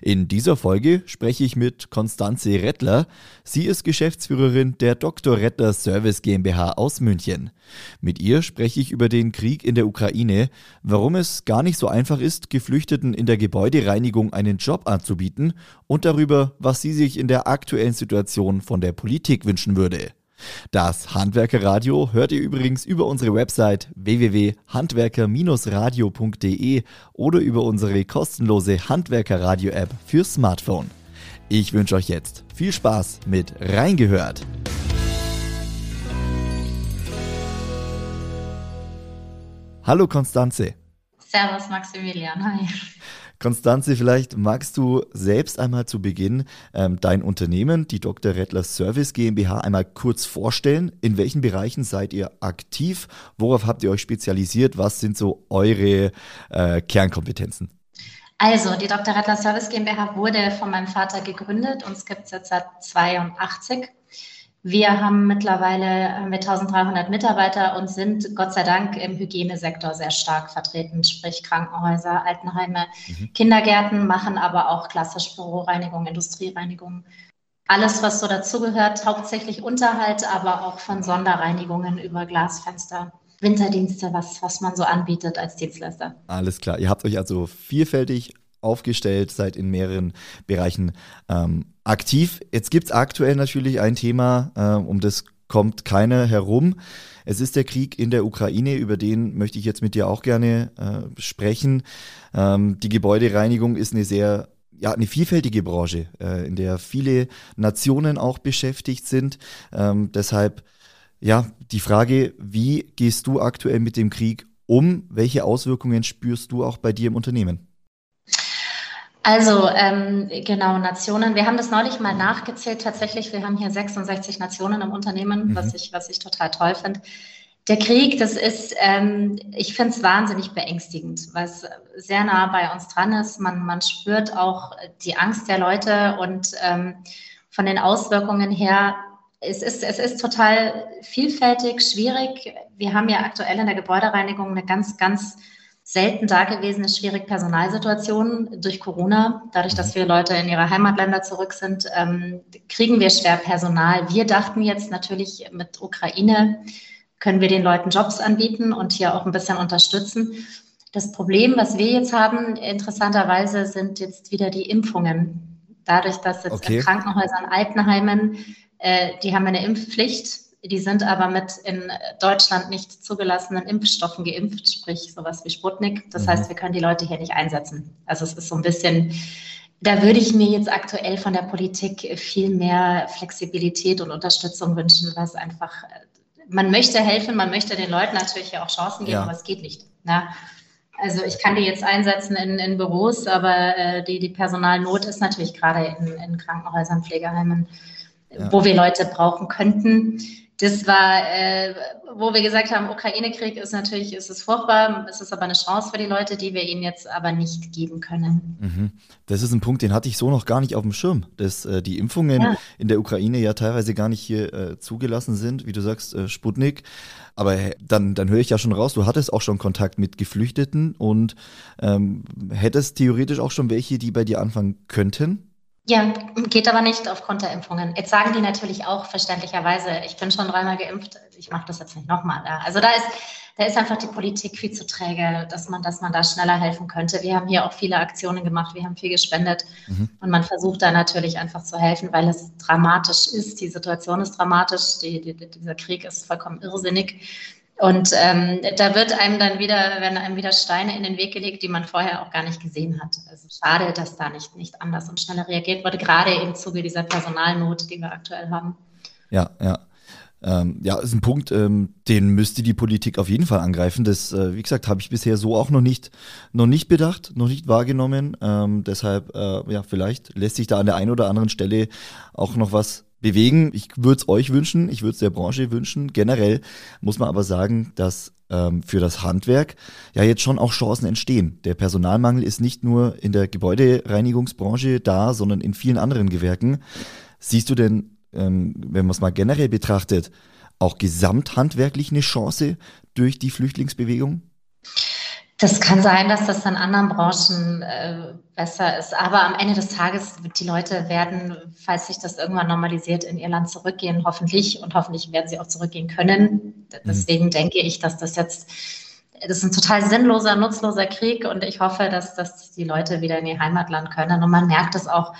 In dieser Folge spreche ich mit Konstanze Rettler. Sie ist Geschäftsführerin der Dr. Rettler Service GmbH aus München. Mit ihr spreche ich über den Krieg in der Ukraine, warum es gar nicht so einfach ist, Geflüchteten in der Gebäudereinigung einen Job anzubieten und darüber, was sie sich in der aktuellen Situation von der Politik wünschen würde. Das Handwerkerradio hört ihr übrigens über unsere Website www.handwerker-radio.de oder über unsere kostenlose Handwerkerradio-App für Smartphone. Ich wünsche euch jetzt viel Spaß mit Reingehört. Hallo Konstanze. Servus Maximilian, hi. Konstanze, vielleicht magst du selbst einmal zu Beginn ähm, dein Unternehmen, die Dr. Rettler Service GmbH, einmal kurz vorstellen. In welchen Bereichen seid ihr aktiv? Worauf habt ihr euch spezialisiert? Was sind so eure äh, Kernkompetenzen? Also, die Dr. Rettler Service GmbH wurde von meinem Vater gegründet. Uns gibt es jetzt seit 82. Wir haben mittlerweile mit 1300 Mitarbeiter und sind Gott sei Dank im Hygienesektor sehr stark vertreten, sprich Krankenhäuser, Altenheime, mhm. Kindergärten, machen aber auch klassisch Büroreinigung, Industriereinigung. Alles, was so dazugehört, hauptsächlich Unterhalt, aber auch von Sonderreinigungen über Glasfenster. Winterdienste, was, was man so anbietet als Dienstleister. Alles klar. Ihr habt euch also vielfältig aufgestellt, seid in mehreren Bereichen ähm, aktiv. Jetzt gibt es aktuell natürlich ein Thema, äh, um das kommt keiner herum. Es ist der Krieg in der Ukraine, über den möchte ich jetzt mit dir auch gerne äh, sprechen. Ähm, die Gebäudereinigung ist eine sehr ja, eine vielfältige Branche, äh, in der viele Nationen auch beschäftigt sind. Ähm, deshalb, ja, die Frage, wie gehst du aktuell mit dem Krieg um? Welche Auswirkungen spürst du auch bei dir im Unternehmen? Also ähm, genau, Nationen. Wir haben das neulich mal nachgezählt. Tatsächlich, wir haben hier 66 Nationen im Unternehmen, mhm. was, ich, was ich total toll finde. Der Krieg, das ist, ähm, ich finde es wahnsinnig beängstigend, weil es sehr nah bei uns dran ist. Man, man spürt auch die Angst der Leute und ähm, von den Auswirkungen her, es ist, es ist total vielfältig, schwierig. Wir haben ja aktuell in der Gebäudereinigung eine ganz, ganz selten dagewesene schwierige Personalsituation durch Corona. Dadurch, dass mhm. viele Leute in ihre Heimatländer zurück sind, ähm, kriegen wir schwer Personal. Wir dachten jetzt natürlich mit Ukraine können wir den Leuten Jobs anbieten und hier auch ein bisschen unterstützen. Das Problem, was wir jetzt haben, interessanterweise, sind jetzt wieder die Impfungen. Dadurch, dass jetzt okay. in Krankenhäusern, Altenheimen, äh, die haben eine Impfpflicht die sind aber mit in Deutschland nicht zugelassenen Impfstoffen geimpft, sprich sowas wie Sputnik. Das mhm. heißt, wir können die Leute hier nicht einsetzen. Also es ist so ein bisschen, da würde ich mir jetzt aktuell von der Politik viel mehr Flexibilität und Unterstützung wünschen, was einfach, man möchte helfen, man möchte den Leuten natürlich auch Chancen geben, ja. aber es geht nicht. Na? Also ich kann die jetzt einsetzen in, in Büros, aber äh, die, die Personalnot ist natürlich gerade in, in Krankenhäusern, Pflegeheimen, ja. wo wir Leute brauchen könnten das war, äh, wo wir gesagt haben, Ukraine-Krieg ist natürlich, ist es furchtbar, es ist aber eine Chance für die Leute, die wir ihnen jetzt aber nicht geben können. Mhm. Das ist ein Punkt, den hatte ich so noch gar nicht auf dem Schirm, dass äh, die Impfungen ja. in der Ukraine ja teilweise gar nicht hier äh, zugelassen sind, wie du sagst, äh, Sputnik. Aber dann, dann höre ich ja schon raus, du hattest auch schon Kontakt mit Geflüchteten und ähm, hättest theoretisch auch schon welche, die bei dir anfangen könnten? Ja, geht aber nicht aufgrund der Impfungen. Jetzt sagen die natürlich auch verständlicherweise, ich bin schon dreimal geimpft, ich mache das jetzt nicht nochmal. Ja. Also da ist, da ist einfach die Politik viel zu träge, dass man, dass man da schneller helfen könnte. Wir haben hier auch viele Aktionen gemacht, wir haben viel gespendet mhm. und man versucht da natürlich einfach zu helfen, weil es dramatisch ist. Die Situation ist dramatisch, die, die, dieser Krieg ist vollkommen irrsinnig. Und ähm, da wird einem dann wieder, werden einem wieder Steine in den Weg gelegt, die man vorher auch gar nicht gesehen hat. Also schade, dass da nicht, nicht anders und schneller reagiert wurde, gerade im Zuge dieser Personalnot, die wir aktuell haben. Ja, ja. Ähm, ja, ist ein Punkt, ähm, den müsste die Politik auf jeden Fall angreifen. Das, äh, wie gesagt, habe ich bisher so auch noch nicht, noch nicht bedacht, noch nicht wahrgenommen. Ähm, deshalb, äh, ja, vielleicht lässt sich da an der einen oder anderen Stelle auch noch was bewegen. Ich würde es euch wünschen, ich würde es der Branche wünschen. Generell muss man aber sagen, dass ähm, für das Handwerk ja jetzt schon auch Chancen entstehen. Der Personalmangel ist nicht nur in der Gebäudereinigungsbranche da, sondern in vielen anderen Gewerken. Siehst du denn, ähm, wenn man es mal generell betrachtet, auch gesamthandwerklich eine Chance durch die Flüchtlingsbewegung? Das kann sein, dass das in anderen Branchen äh, besser ist. Aber am Ende des Tages, die Leute werden, falls sich das irgendwann normalisiert, in ihr Land zurückgehen, hoffentlich. Und hoffentlich werden sie auch zurückgehen können. Deswegen mhm. denke ich, dass das jetzt, das ist ein total sinnloser, nutzloser Krieg. Und ich hoffe, dass, dass die Leute wieder in ihr Heimatland können. Und man merkt es auch,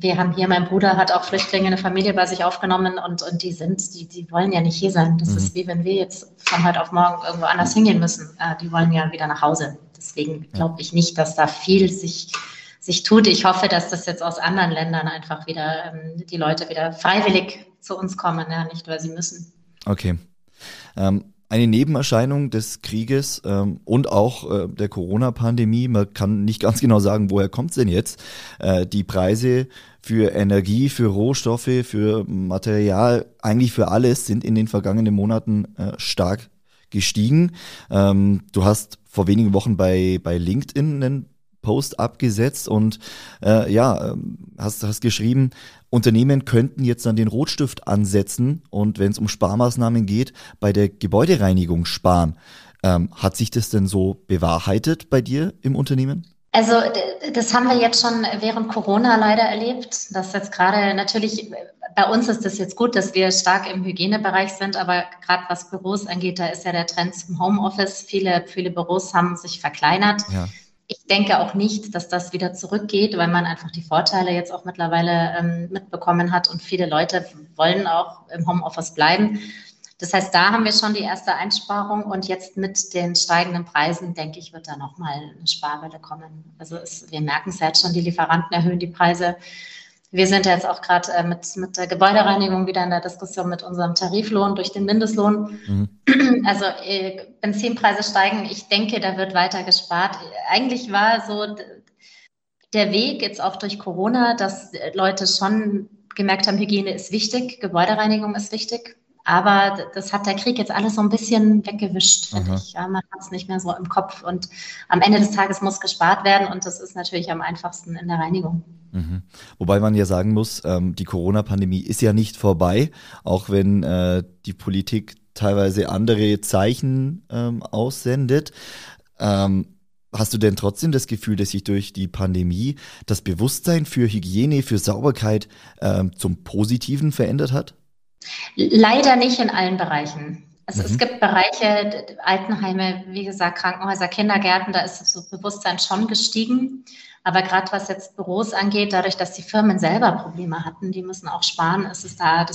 wir haben hier, mein Bruder hat auch Flüchtlinge, eine Familie bei sich aufgenommen und, und die sind, die, die wollen ja nicht hier sein. Das mhm. ist wie wenn wir jetzt von heute auf morgen irgendwo anders hingehen müssen. Äh, die wollen ja wieder nach Hause. Deswegen glaube ich nicht, dass da viel sich, sich tut. Ich hoffe, dass das jetzt aus anderen Ländern einfach wieder ähm, die Leute wieder freiwillig zu uns kommen, ja, nicht weil sie müssen. Okay. Ähm, eine Nebenerscheinung des Krieges ähm, und auch äh, der Corona-Pandemie. Man kann nicht ganz genau sagen, woher kommt es denn jetzt. Äh, die Preise für Energie, für Rohstoffe, für Material, eigentlich für alles sind in den vergangenen Monaten äh, stark gestiegen. Ähm, du hast vor wenigen Wochen bei, bei LinkedIn einen Post abgesetzt und äh, ja, ähm, hast, hast geschrieben, Unternehmen könnten jetzt dann den Rotstift ansetzen und wenn es um Sparmaßnahmen geht, bei der Gebäudereinigung sparen. Ähm, hat sich das denn so bewahrheitet bei dir im Unternehmen? Also das haben wir jetzt schon während Corona leider erlebt, dass jetzt gerade natürlich bei uns ist es jetzt gut, dass wir stark im Hygienebereich sind, aber gerade was Büros angeht, da ist ja der Trend zum Homeoffice. Viele, viele Büros haben sich verkleinert. Ja. Ich denke auch nicht, dass das wieder zurückgeht, weil man einfach die Vorteile jetzt auch mittlerweile ähm, mitbekommen hat und viele Leute wollen auch im Homeoffice bleiben. Das heißt, da haben wir schon die erste Einsparung und jetzt mit den steigenden Preisen, denke ich, wird da nochmal eine Sparwelle kommen. Also es, wir merken es jetzt schon, die Lieferanten erhöhen die Preise. Wir sind jetzt auch gerade äh, mit, mit der Gebäudereinigung wieder in der Diskussion mit unserem Tariflohn durch den Mindestlohn. Mhm. Also äh, Benzinpreise steigen. Ich denke, da wird weiter gespart. Eigentlich war so der Weg jetzt auch durch Corona, dass Leute schon gemerkt haben, Hygiene ist wichtig, Gebäudereinigung ist wichtig. Aber das hat der Krieg jetzt alles so ein bisschen weggewischt, finde ich. Ja, man hat es nicht mehr so im Kopf. Und am Ende des Tages muss gespart werden und das ist natürlich am einfachsten in der Reinigung. Mhm. Wobei man ja sagen muss, ähm, die Corona-Pandemie ist ja nicht vorbei, auch wenn äh, die Politik teilweise andere Zeichen ähm, aussendet. Ähm, hast du denn trotzdem das Gefühl, dass sich durch die Pandemie das Bewusstsein für Hygiene, für Sauberkeit ähm, zum Positiven verändert hat? Leider nicht in allen Bereichen. Also mhm. es gibt Bereiche, Altenheime, wie gesagt, Krankenhäuser, Kindergärten, da ist das Bewusstsein schon gestiegen. Aber gerade was jetzt Büros angeht, dadurch, dass die Firmen selber Probleme hatten, die müssen auch sparen, ist es da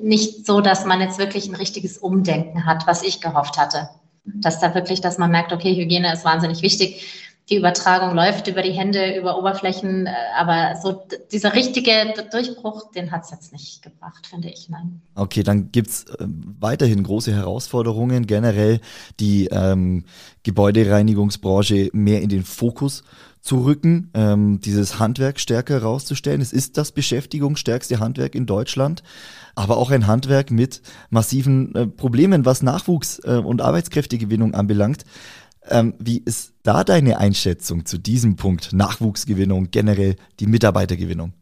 nicht so, dass man jetzt wirklich ein richtiges Umdenken hat, was ich gehofft hatte. Dass da wirklich, dass man merkt, okay, Hygiene ist wahnsinnig wichtig die Übertragung läuft über die Hände, über Oberflächen, äh, aber so dieser richtige Durchbruch, den hat es jetzt nicht gebracht, finde ich. Nein. Okay, dann gibt es äh, weiterhin große Herausforderungen, generell die ähm, Gebäudereinigungsbranche mehr in den Fokus zu rücken, ähm, dieses Handwerk stärker herauszustellen. Es ist das beschäftigungsstärkste Handwerk in Deutschland, aber auch ein Handwerk mit massiven äh, Problemen, was Nachwuchs äh, und Arbeitskräftegewinnung anbelangt. Ähm, wie ist da deine Einschätzung zu diesem Punkt Nachwuchsgewinnung, generell die Mitarbeitergewinnung?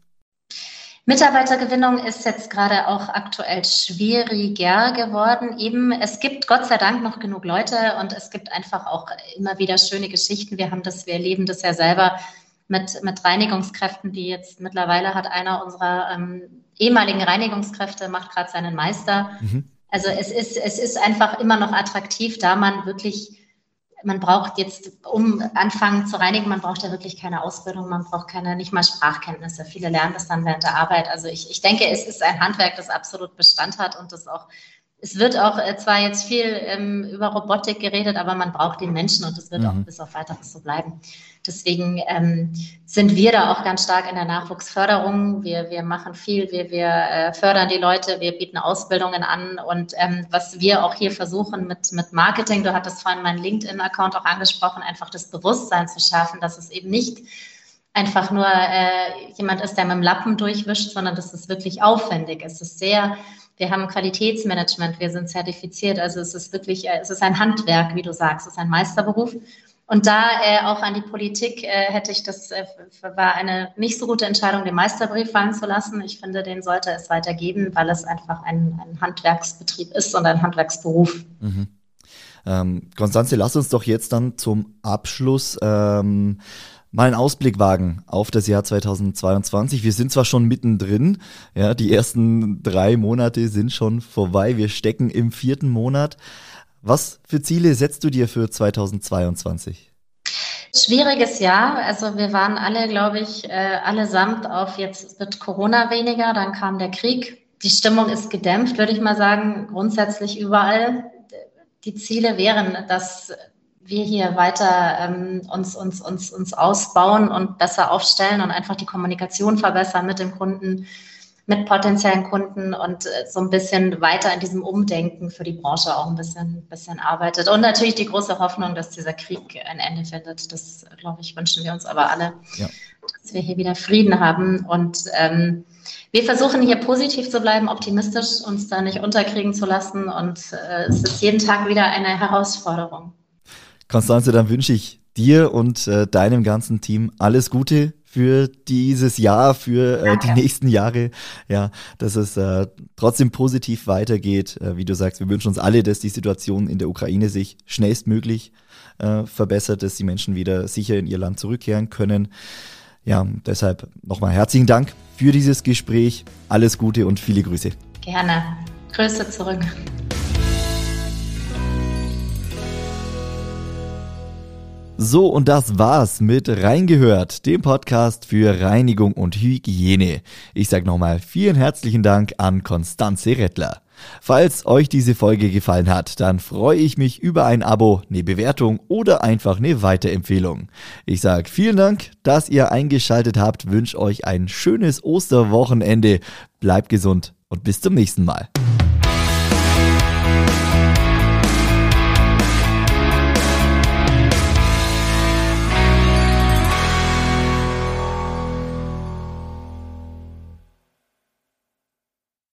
Mitarbeitergewinnung ist jetzt gerade auch aktuell schwieriger geworden. Eben, es gibt Gott sei Dank noch genug Leute und es gibt einfach auch immer wieder schöne Geschichten. Wir haben das, wir erleben das ja selber mit, mit Reinigungskräften, die jetzt mittlerweile hat einer unserer ähm, ehemaligen Reinigungskräfte macht gerade seinen Meister. Mhm. Also es ist, es ist einfach immer noch attraktiv, da man wirklich man braucht jetzt, um anfangen zu reinigen, man braucht ja wirklich keine Ausbildung, man braucht keine, nicht mal Sprachkenntnisse. Viele lernen das dann während der Arbeit. Also ich, ich denke, es ist ein Handwerk, das absolut Bestand hat und das auch, es wird auch äh, zwar jetzt viel ähm, über Robotik geredet, aber man braucht den Menschen und es wird mhm. auch bis auf weiteres so bleiben. Deswegen ähm, sind wir da auch ganz stark in der Nachwuchsförderung. Wir, wir machen viel, wir, wir äh, fördern die Leute, wir bieten Ausbildungen an und ähm, was wir auch hier versuchen mit, mit Marketing, du hattest vorhin meinen LinkedIn-Account auch angesprochen, einfach das Bewusstsein zu schaffen, dass es eben nicht einfach nur äh, jemand ist, der mit dem Lappen durchwischt, sondern dass es wirklich aufwendig ist. Es ist sehr, wir haben Qualitätsmanagement, wir sind zertifiziert, also es ist wirklich, äh, es ist ein Handwerk, wie du sagst, es ist ein Meisterberuf. Und da äh, auch an die Politik äh, hätte ich das, äh, war eine nicht so gute Entscheidung, den Meisterbrief fallen zu lassen. Ich finde, den sollte es weitergeben, weil es einfach ein, ein Handwerksbetrieb ist und ein Handwerksberuf. Mhm. Ähm, Konstanze, lass uns doch jetzt dann zum Abschluss ähm, mal einen Ausblick wagen auf das Jahr 2022. Wir sind zwar schon mittendrin, ja, die ersten drei Monate sind schon vorbei. Wir stecken im vierten Monat. Was für Ziele setzt du dir für 2022? Schwieriges Jahr. Also wir waren alle, glaube ich, äh, allesamt auf jetzt wird Corona weniger, dann kam der Krieg. Die Stimmung ist gedämpft, würde ich mal sagen, grundsätzlich überall. Die Ziele wären, dass wir hier weiter ähm, uns, uns, uns, uns ausbauen und besser aufstellen und einfach die Kommunikation verbessern mit dem Kunden, mit potenziellen Kunden und äh, so ein bisschen weiter in diesem Umdenken für die Branche auch ein bisschen, bisschen arbeitet. Und natürlich die große Hoffnung, dass dieser Krieg ein Ende findet. Das, glaube ich, wünschen wir uns aber alle, ja. dass wir hier wieder Frieden haben. Und ähm, wir versuchen hier positiv zu bleiben, optimistisch, uns da nicht unterkriegen zu lassen. Und äh, es ist jeden Tag wieder eine Herausforderung. Konstanze, dann wünsche ich dir und äh, deinem ganzen Team alles Gute für dieses Jahr, für äh, die nächsten Jahre. Ja, dass es äh, trotzdem positiv weitergeht. Äh, wie du sagst, wir wünschen uns alle, dass die Situation in der Ukraine sich schnellstmöglich äh, verbessert, dass die Menschen wieder sicher in ihr Land zurückkehren können. Ja, deshalb nochmal herzlichen Dank für dieses Gespräch. Alles Gute und viele Grüße. Gerne. Grüße zurück. So, und das war's mit Reingehört, dem Podcast für Reinigung und Hygiene. Ich sag nochmal vielen herzlichen Dank an Konstanze Rettler. Falls euch diese Folge gefallen hat, dann freue ich mich über ein Abo, eine Bewertung oder einfach eine Weiterempfehlung. Ich sag vielen Dank, dass ihr eingeschaltet habt, wünsche euch ein schönes Osterwochenende, bleibt gesund und bis zum nächsten Mal.